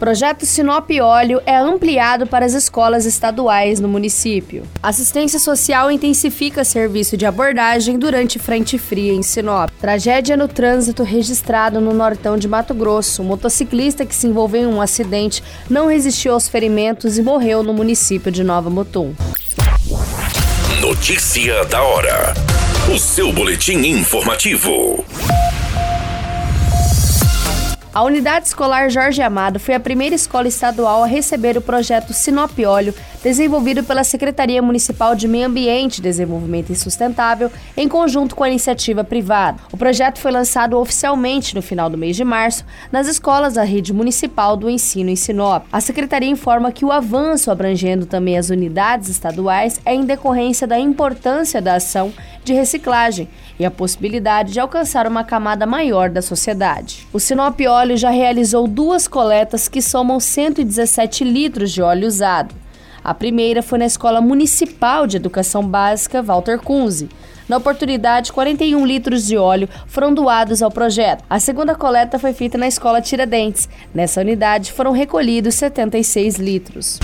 Projeto Sinop Óleo é ampliado para as escolas estaduais no município. Assistência Social intensifica serviço de abordagem durante frente fria em Sinop. Tragédia no trânsito registrado no nortão de Mato Grosso. Motociclista que se envolveu em um acidente não resistiu aos ferimentos e morreu no município de Nova Mutum. Notícia da hora. O seu boletim informativo. A Unidade Escolar Jorge Amado foi a primeira escola estadual a receber o projeto Sinop Óleo, desenvolvido pela Secretaria Municipal de Meio Ambiente, Desenvolvimento e Sustentável, em conjunto com a iniciativa privada. O projeto foi lançado oficialmente no final do mês de março nas escolas da rede municipal do ensino em Sinop. A secretaria informa que o avanço abrangendo também as unidades estaduais é em decorrência da importância da ação de reciclagem e a possibilidade de alcançar uma camada maior da sociedade. O Sinop Óleo já realizou duas coletas que somam 117 litros de óleo usado. A primeira foi na Escola Municipal de Educação Básica Walter Kunze. Na oportunidade, 41 litros de óleo foram doados ao projeto. A segunda coleta foi feita na Escola Tiradentes. Nessa unidade foram recolhidos 76 litros.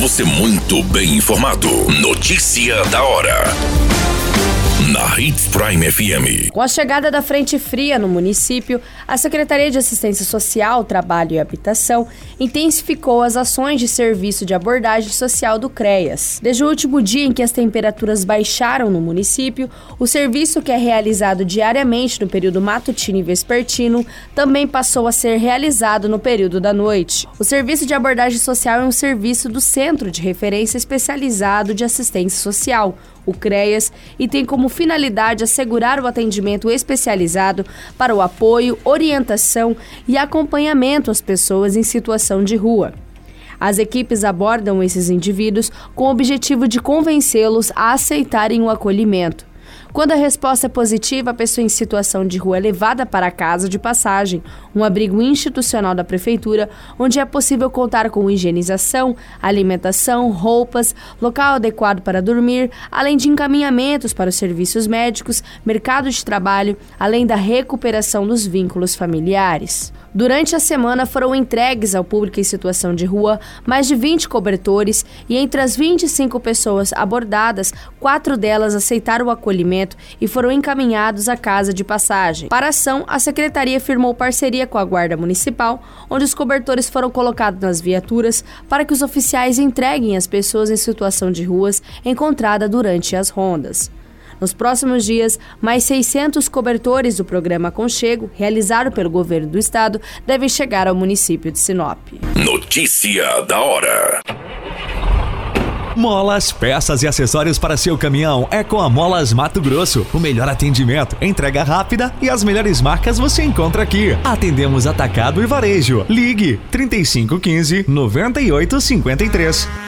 Você muito bem informado. Notícia da hora Hits Prime FM. Com a chegada da frente fria no município, a Secretaria de Assistência Social, Trabalho e Habitação intensificou as ações de serviço de abordagem social do CREAS. Desde o último dia em que as temperaturas baixaram no município, o serviço que é realizado diariamente no período matutino e vespertino também passou a ser realizado no período da noite. O serviço de abordagem social é um serviço do Centro de Referência Especializado de Assistência Social, o CREAS, e tem como finalidade assegurar o atendimento especializado para o apoio, orientação e acompanhamento às pessoas em situação de rua. As equipes abordam esses indivíduos com o objetivo de convencê-los a aceitarem o acolhimento. Quando a resposta é positiva, a pessoa em situação de rua é levada para a casa de passagem, um abrigo institucional da prefeitura, onde é possível contar com higienização, alimentação, roupas, local adequado para dormir, além de encaminhamentos para os serviços médicos, mercado de trabalho, além da recuperação dos vínculos familiares. Durante a semana foram entregues ao público em situação de rua mais de 20 cobertores e entre as 25 pessoas abordadas, quatro delas aceitaram o acolhimento e foram encaminhados à casa de passagem. Para a ação, a secretaria firmou parceria com a Guarda Municipal, onde os cobertores foram colocados nas viaturas para que os oficiais entreguem as pessoas em situação de ruas encontrada durante as rondas. Nos próximos dias, mais 600 cobertores do programa Conchego, realizado pelo governo do estado, devem chegar ao município de Sinop. Notícia da hora. Molas, peças e acessórios para seu caminhão é com a Molas Mato Grosso. O melhor atendimento, entrega rápida e as melhores marcas você encontra aqui. Atendemos atacado e varejo. Ligue 3515 9853.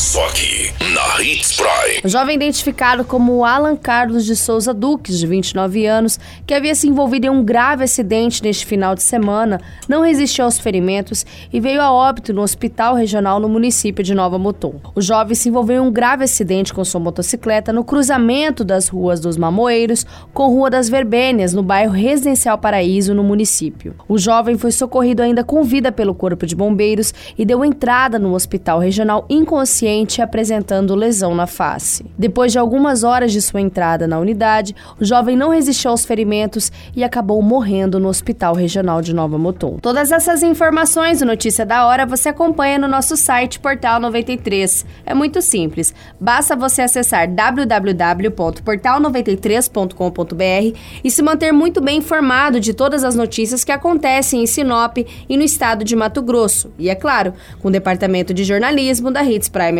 Só aqui, na Hits Prime. O jovem identificado como Alan Carlos de Souza Duques, de 29 anos, que havia se envolvido em um grave acidente neste final de semana, não resistiu aos ferimentos e veio a óbito no hospital regional no município de Nova Mutum. O jovem se envolveu em um grave acidente com sua motocicleta no cruzamento das ruas dos Mamoeiros com Rua das Verbênias, no bairro Residencial Paraíso, no município. O jovem foi socorrido ainda com vida pelo Corpo de Bombeiros e deu entrada no hospital regional inconsciente apresentando lesão na face. Depois de algumas horas de sua entrada na unidade, o jovem não resistiu aos ferimentos e acabou morrendo no Hospital Regional de Nova Mutum. Todas essas informações, o Notícia da Hora, você acompanha no nosso site Portal 93. É muito simples, basta você acessar www.portal93.com.br e se manter muito bem informado de todas as notícias que acontecem em Sinop e no estado de Mato Grosso. E é claro, com o departamento de jornalismo da Hits Prime